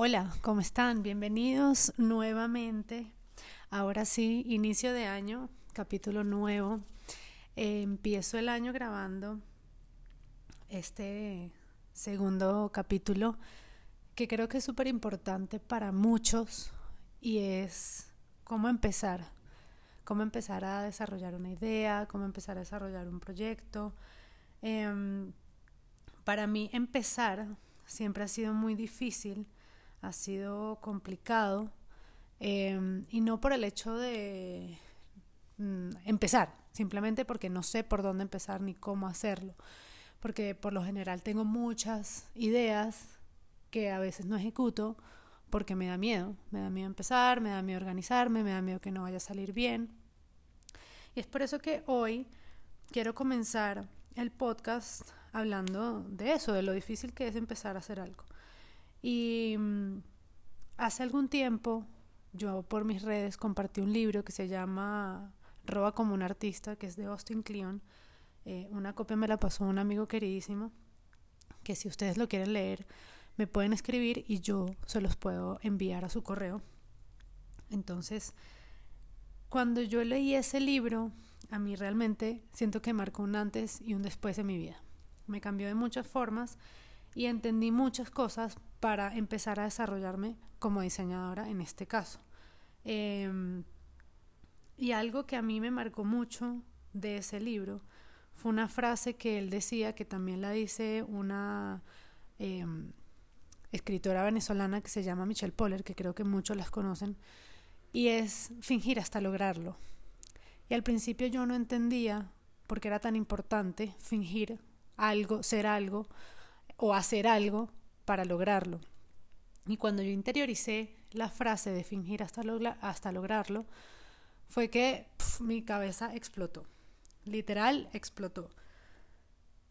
Hola, ¿cómo están? Bienvenidos nuevamente. Ahora sí, inicio de año, capítulo nuevo. Eh, empiezo el año grabando este segundo capítulo que creo que es súper importante para muchos y es cómo empezar, cómo empezar a desarrollar una idea, cómo empezar a desarrollar un proyecto. Em, para mí empezar siempre ha sido muy difícil ha sido complicado em, y no por el hecho de mm, empezar, simplemente porque no sé por dónde empezar ni cómo hacerlo, porque por lo general tengo muchas ideas que a veces no ejecuto porque me da miedo, me da miedo empezar, me da miedo organizarme, me da miedo que no vaya a salir bien. Y es por eso que hoy quiero comenzar el podcast hablando de eso, de lo difícil que es empezar a hacer algo. Y mm, hace algún tiempo yo por mis redes compartí un libro que se llama Roba como un artista, que es de Austin Kleon. Eh, una copia me la pasó un amigo queridísimo, que si ustedes lo quieren leer, me pueden escribir y yo se los puedo enviar a su correo. Entonces, cuando yo leí ese libro, a mí realmente siento que marcó un antes y un después en mi vida. Me cambió de muchas formas y entendí muchas cosas para empezar a desarrollarme como diseñadora en este caso. Em, y algo que a mí me marcó mucho de ese libro fue una frase que él decía, que también la dice una em, escritora venezolana que se llama Michelle Poller, que creo que muchos las conocen, y es fingir hasta lograrlo. Y al principio yo no entendía por qué era tan importante fingir algo, ser algo, o hacer algo para lograrlo. Y cuando yo interioricé la frase de fingir hasta, hasta lograrlo, fue que mi cabeza explotó. Literal explotó.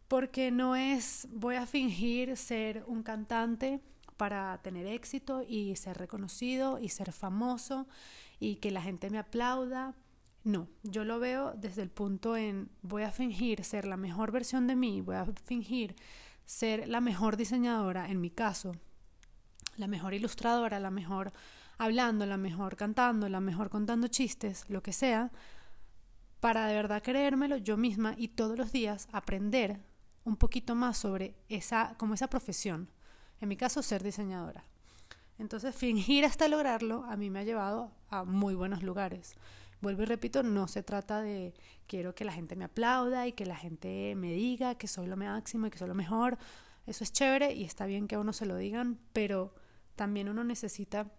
Porque no es voy a fingir ser un cantante para tener éxito y ser reconocido y ser famoso y que la gente me aplauda. No, yo lo veo desde el punto en voy a fingir ser la mejor versión de mí, voy a fingir ser la mejor diseñadora, en mi caso, la mejor ilustradora, la mejor hablando, la mejor cantando, la mejor contando chistes, lo que sea, para de verdad creérmelo yo misma y todos los días aprender un poquito más sobre esa, como esa profesión. En mi caso, ser diseñadora. Entonces, fingir hasta lograrlo a mí me ha llevado a muy buenos lugares. Vuelvo y repito, no se trata de quiero que la gente me aplauda y que la gente me diga que soy lo máximo y que soy lo mejor. Eso es chévere y está bien que a uno se lo digan, pero también uno necesita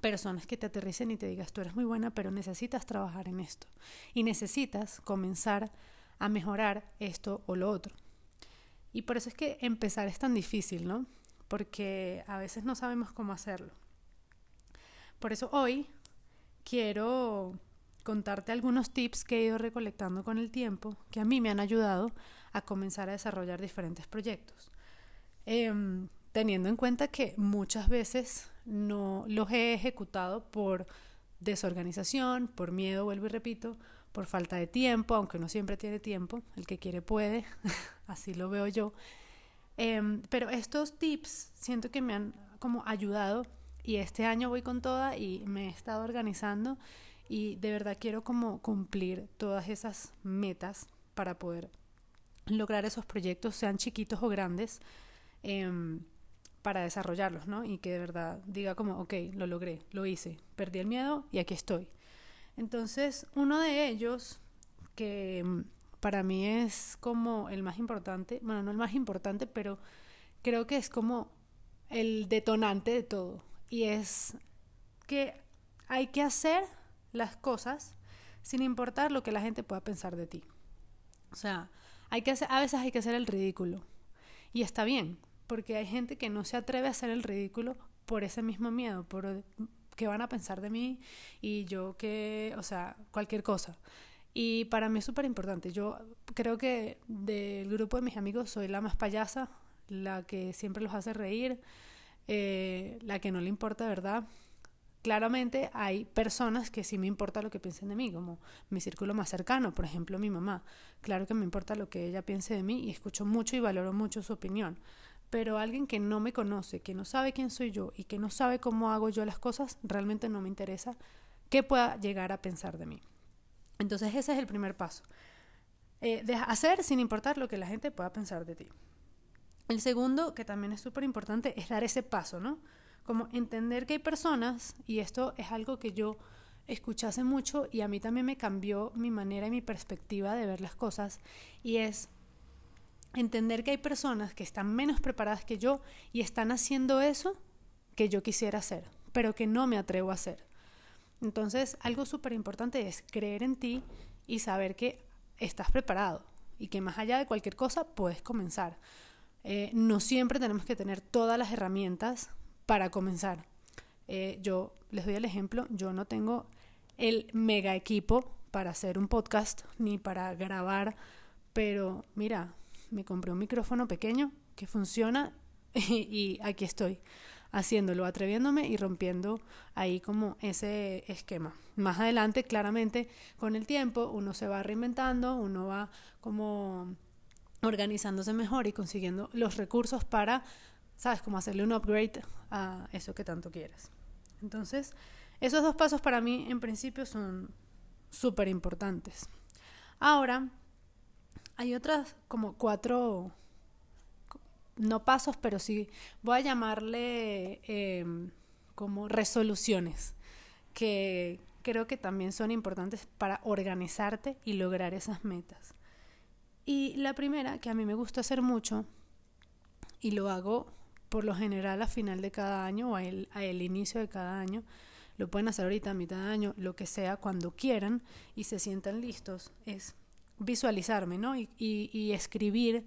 personas que te aterricen y te digas, tú eres muy buena, pero necesitas trabajar en esto. Y necesitas comenzar a mejorar esto o lo otro. Y por eso es que empezar es tan difícil, ¿no? Porque a veces no sabemos cómo hacerlo. Por eso hoy quiero contarte algunos tips que he ido recolectando con el tiempo que a mí me han ayudado a comenzar a desarrollar diferentes proyectos. Em, teniendo en cuenta que muchas veces no los he ejecutado por desorganización, por miedo, vuelvo y repito, por falta de tiempo, aunque no siempre tiene tiempo, el que quiere puede, así lo veo yo. Em, pero estos tips siento que me han como ayudado y este año voy con toda y me he estado organizando y de verdad quiero como cumplir todas esas metas para poder lograr esos proyectos, sean chiquitos o grandes, em, para desarrollarlos, ¿no? Y que de verdad diga como, ok, lo logré, lo hice, perdí el miedo y aquí estoy. Entonces, uno de ellos, que em, para mí es como el más importante, bueno, no el más importante, pero creo que es como el detonante de todo, y es que hay que hacer las cosas sin importar lo que la gente pueda pensar de ti. O sea, hay que hacer, a veces hay que hacer el ridículo. Y está bien, porque hay gente que no se atreve a hacer el ridículo por ese mismo miedo, por qué van a pensar de mí y yo que, o sea, cualquier cosa. Y para mí es súper importante. Yo creo que del grupo de mis amigos soy la más payasa, la que siempre los hace reír, eh, la que no le importa, ¿verdad? Claramente hay personas que sí me importa lo que piensen de mí, como mi círculo más cercano, por ejemplo mi mamá. Claro que me importa lo que ella piense de mí y escucho mucho y valoro mucho su opinión. pero alguien que no me conoce, que no sabe quién soy yo y que no sabe cómo hago yo las cosas, realmente no me interesa qué pueda llegar a pensar de mí. Entonces ese es el primer paso. Eh, de hacer sin importar lo que la gente pueda pensar de ti. El segundo, que también es súper importante, es dar ese paso, ¿no? Como entender que hay personas, y esto es algo que yo escuché hace mucho y a mí también me cambió mi manera y mi perspectiva de ver las cosas, y es entender que hay personas que están menos preparadas que yo y están haciendo eso que yo quisiera hacer, pero que no me atrevo a hacer. Entonces, algo súper importante es creer en ti y saber que estás preparado y que más allá de cualquier cosa puedes comenzar. Eh, no siempre tenemos que tener todas las herramientas para comenzar. Eh, yo les doy el ejemplo, yo no tengo el mega equipo para hacer un podcast ni para grabar, pero mira, me compré un micrófono pequeño que funciona y, aquí estoy haciéndolo, atreviéndome y rompiendo ahí como ese esquema. Más adelante, claramente, con el tiempo, uno se va reinventando, uno va como organizándose mejor y consiguiendo los recursos para, sabes, como hacerle un upgrade a eso que tanto quieres. Entonces, esos dos pasos para mí en principio son súper importantes. Ahora, hay otras como cuatro, no pasos, pero sí, voy a llamarle em, como resoluciones, que creo que también son importantes para organizarte y lograr esas metas. Y la primera, que a mí me gusta hacer mucho, y lo hago por lo general a final de cada año o a el, a el inicio de cada año, lo pueden hacer ahorita a mitad de año, lo que sea, cuando quieran y se sientan listos, es visualizarme, ¿no? Y, escribir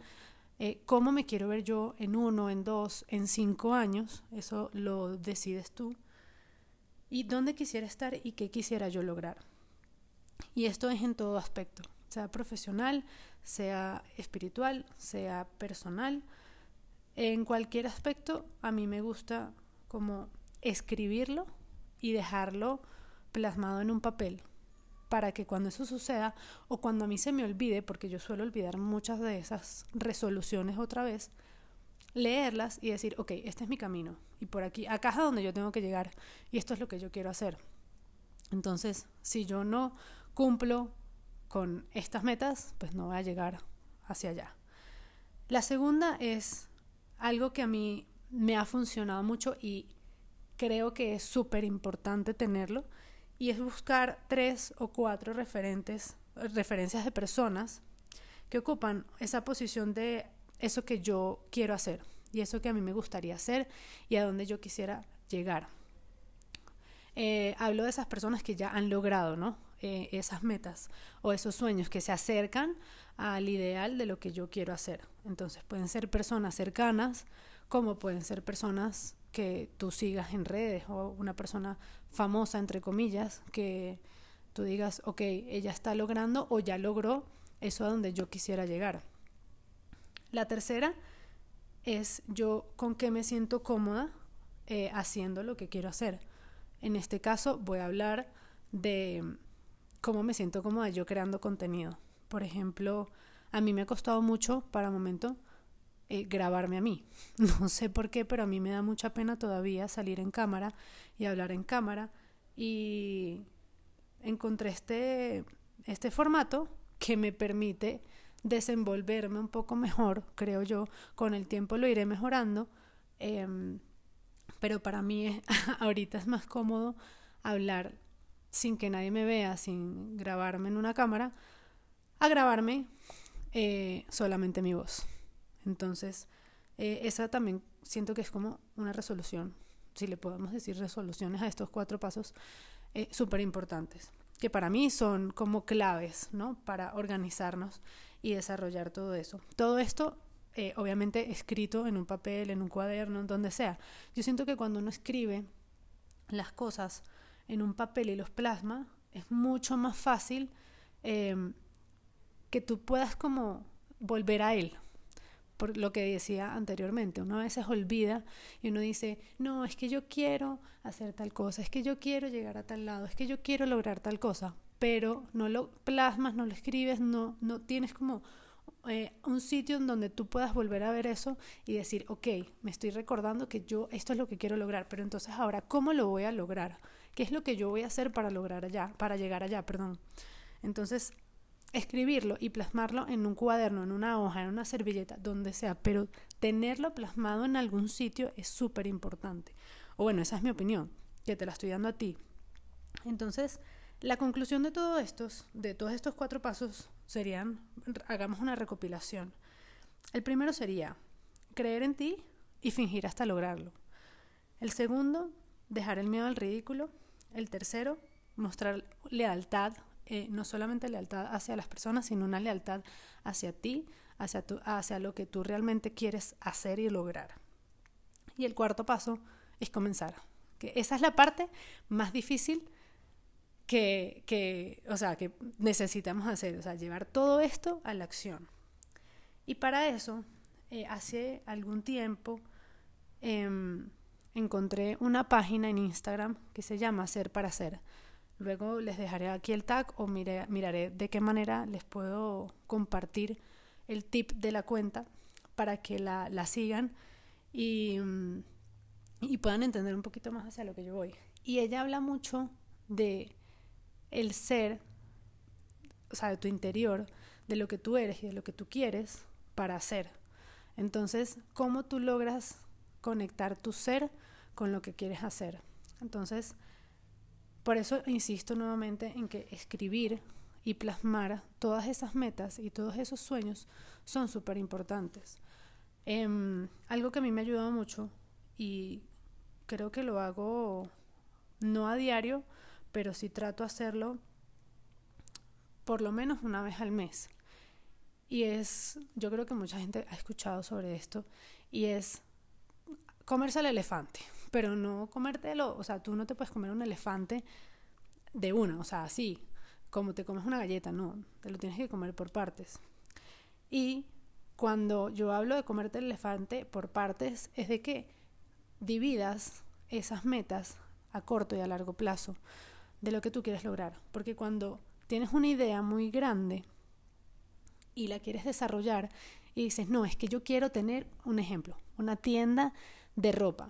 eh, cómo me quiero ver yo en uno, en dos, en cinco años, eso lo decides tú, y dónde quisiera estar y qué quisiera yo lograr. Y esto es en todo aspecto, sea profesional, sea espiritual, sea personal, en cualquier aspecto a mí me gusta como escribirlo y dejarlo plasmado en un papel para que cuando eso suceda o cuando a mí se me olvide, porque yo suelo olvidar muchas de esas resoluciones otra vez, leerlas y decir, ok, este es mi camino y por aquí, acá es donde yo tengo que llegar y esto es lo que yo quiero hacer. Entonces, si yo no cumplo con estas metas, pues no voy a llegar hacia allá. La segunda es algo que a mí me ha funcionado mucho y creo que es súper importante tenerlo, y es buscar tres o cuatro referentes, referencias de personas que ocupan esa posición de eso que yo quiero hacer y eso que a mí me gustaría hacer y a donde yo quisiera llegar. Eh, hablo de esas personas que ya han logrado ¿no? Eh, esas metas o esos sueños que se acercan al ideal de lo que yo quiero hacer. Entonces pueden ser personas cercanas como pueden ser personas que tú sigas en redes o una persona famosa, entre comillas, que tú digas, ok, ella está logrando o ya logró eso a donde yo quisiera llegar. La tercera es yo con qué me siento cómoda eh, haciendo lo que quiero hacer. En este caso voy a hablar de cómo me siento cómoda yo creando contenido. Por ejemplo, a mí me ha costado mucho para momento eh, grabarme a mí. No sé por qué, pero a mí me da mucha pena todavía salir en cámara y hablar en cámara. Y encontré este, este formato que me permite desenvolverme un poco mejor, creo yo. Con el tiempo lo iré mejorando. Em, pero para mí ahorita es más cómodo hablar sin que nadie me vea, sin grabarme en una cámara, a grabarme eh, solamente mi voz. Entonces, eh, esa también siento que es como una resolución, si le podemos decir resoluciones a estos cuatro pasos eh, súper importantes, que para mí son como claves, ¿no? Para organizarnos y desarrollar todo eso. Todo esto, eh, obviamente, escrito en un papel, en un cuaderno, en donde sea. Yo siento que cuando uno escribe las cosas en un papel y los plasma, es mucho más fácil em, que tú puedas como volver a él, por lo que decía anteriormente, uno a veces olvida y uno dice, no, es que yo quiero hacer tal cosa, es que yo quiero llegar a tal lado, es que yo quiero lograr tal cosa, pero no lo plasmas, no lo escribes, no, no tienes como eh, un sitio en donde tú puedas volver a ver eso y decir, ok, me estoy recordando que yo esto es lo que quiero lograr, pero entonces ahora, ¿cómo lo voy a lograr? ¿Qué es lo que yo voy a hacer para lograr allá, para llegar allá, perdón? Entonces, escribirlo y plasmarlo en un cuaderno, en una hoja, en una servilleta, donde sea, pero tenerlo plasmado en algún sitio es súper importante. O bueno, esa es mi opinión, que te la estoy dando a ti. Entonces, la conclusión de todo estos, de todos estos cuatro pasos serían, hagamos una recopilación. El primero sería creer en ti y fingir hasta lograrlo. El segundo, dejar el miedo al ridículo. El tercero, mostrar lealtad, eh, no solamente lealtad hacia las personas, sino una lealtad hacia ti, hacia, hacia lo que tú realmente quieres hacer y lograr. Y el cuarto paso es comenzar, que esa es la parte más difícil que, que, o sea, que necesitamos hacer, o sea, llevar todo esto a la acción. Y para eso, eh, hace algún tiempo em, encontré una página en Instagram que se llama Ser para Ser. Luego les dejaré aquí el tag o miraré de qué manera les puedo compartir el tip de la cuenta para que la, la sigan y, y puedan entender un poquito más hacia lo que yo voy. Y ella habla mucho de el ser, o sea, de tu interior, de lo que tú eres y de lo que tú quieres para hacer. Entonces, ¿cómo tú logras conectar tu ser con lo que quieres hacer? Entonces, por eso insisto nuevamente en que escribir y plasmar todas esas metas y todos esos sueños son súper importantes. Em, algo que a mí me ha ayudado mucho y creo que lo hago no a diario, pero sí trato de hacerlo por lo menos una vez al mes. Y es, yo creo que mucha gente ha escuchado sobre esto, y es comerse al elefante, pero no comértelo, o sea, tú no te puedes comer un elefante de una, o sea, así, como te comes una galleta, no, te lo tienes que comer por partes. Y cuando yo hablo de comerte el elefante por partes, es de que dividas esas metas a corto y a largo plazo de lo que tú quieres lograr. Porque cuando tienes una idea muy grande y la quieres desarrollar y dices, no, es que yo quiero tener un ejemplo, una tienda de ropa.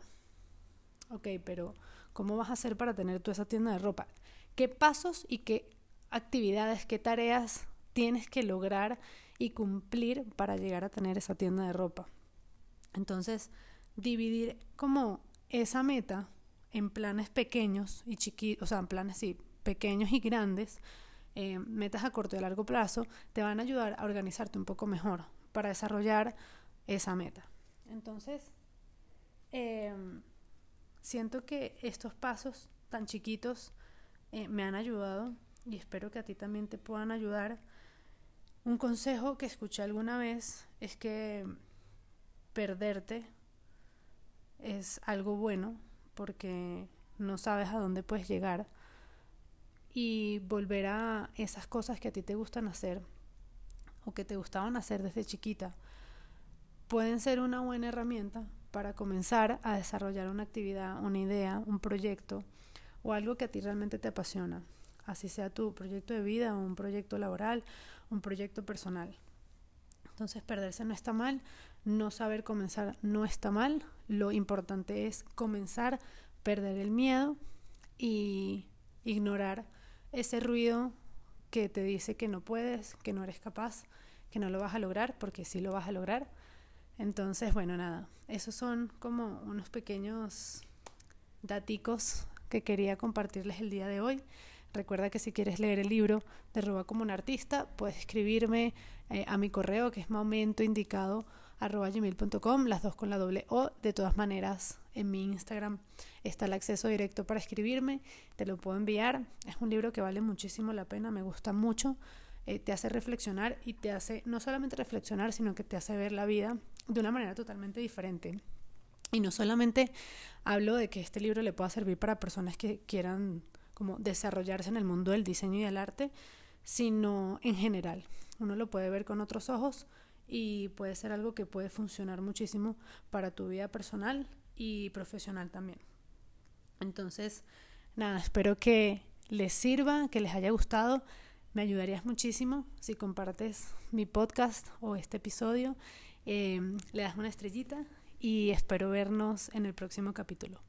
Ok, pero ¿cómo vas a hacer para tener tú esa tienda de ropa? ¿Qué pasos y qué actividades, qué tareas tienes que lograr y cumplir para llegar a tener esa tienda de ropa? Entonces, dividir como esa meta en planes pequeños y chiquitos, o sea, en planes sí, pequeños y grandes, eh, metas a corto y a largo plazo, te van a ayudar a organizarte un poco mejor para desarrollar esa meta. Entonces, em, siento que estos pasos tan chiquitos eh, me han ayudado y espero que a ti también te puedan ayudar. Un consejo que escuché alguna vez es que perderte es algo bueno porque no sabes a dónde puedes llegar y volver a esas cosas que a ti te gustan hacer o que te gustaban hacer desde chiquita pueden ser una buena herramienta para comenzar a desarrollar una actividad, una idea, un proyecto o algo que a ti realmente te apasiona, así sea tu proyecto de vida un proyecto laboral, un proyecto personal. Entonces perderse no está mal, no saber comenzar no está mal, lo importante es comenzar, perder el miedo y ignorar ese ruido que te dice que no puedes, que no eres capaz, que no lo vas a lograr, porque sí lo vas a lograr. Entonces, bueno, nada, esos son como unos pequeños daticos que quería compartirles el día de hoy. Recuerda que si quieres leer el libro de Roba como un artista, puedes escribirme eh, a mi correo que es momento indicado gmail.com, las dos con la doble O. De todas maneras, en mi Instagram está el acceso directo para escribirme, te lo puedo enviar. Es un libro que vale muchísimo la pena, me gusta mucho, eh, te hace reflexionar y te hace no solamente reflexionar, sino que te hace ver la vida de una manera totalmente diferente. Y no solamente hablo de que este libro le pueda servir para personas que quieran como desarrollarse en el mundo del diseño y del arte, sino en general. Uno lo puede ver con otros ojos y puede ser algo que puede funcionar muchísimo para tu vida personal y profesional también. Entonces, nada, espero que les sirva, que les haya gustado. Me ayudarías muchísimo si compartes mi podcast o este episodio, eh, le das una estrellita y espero vernos en el próximo capítulo.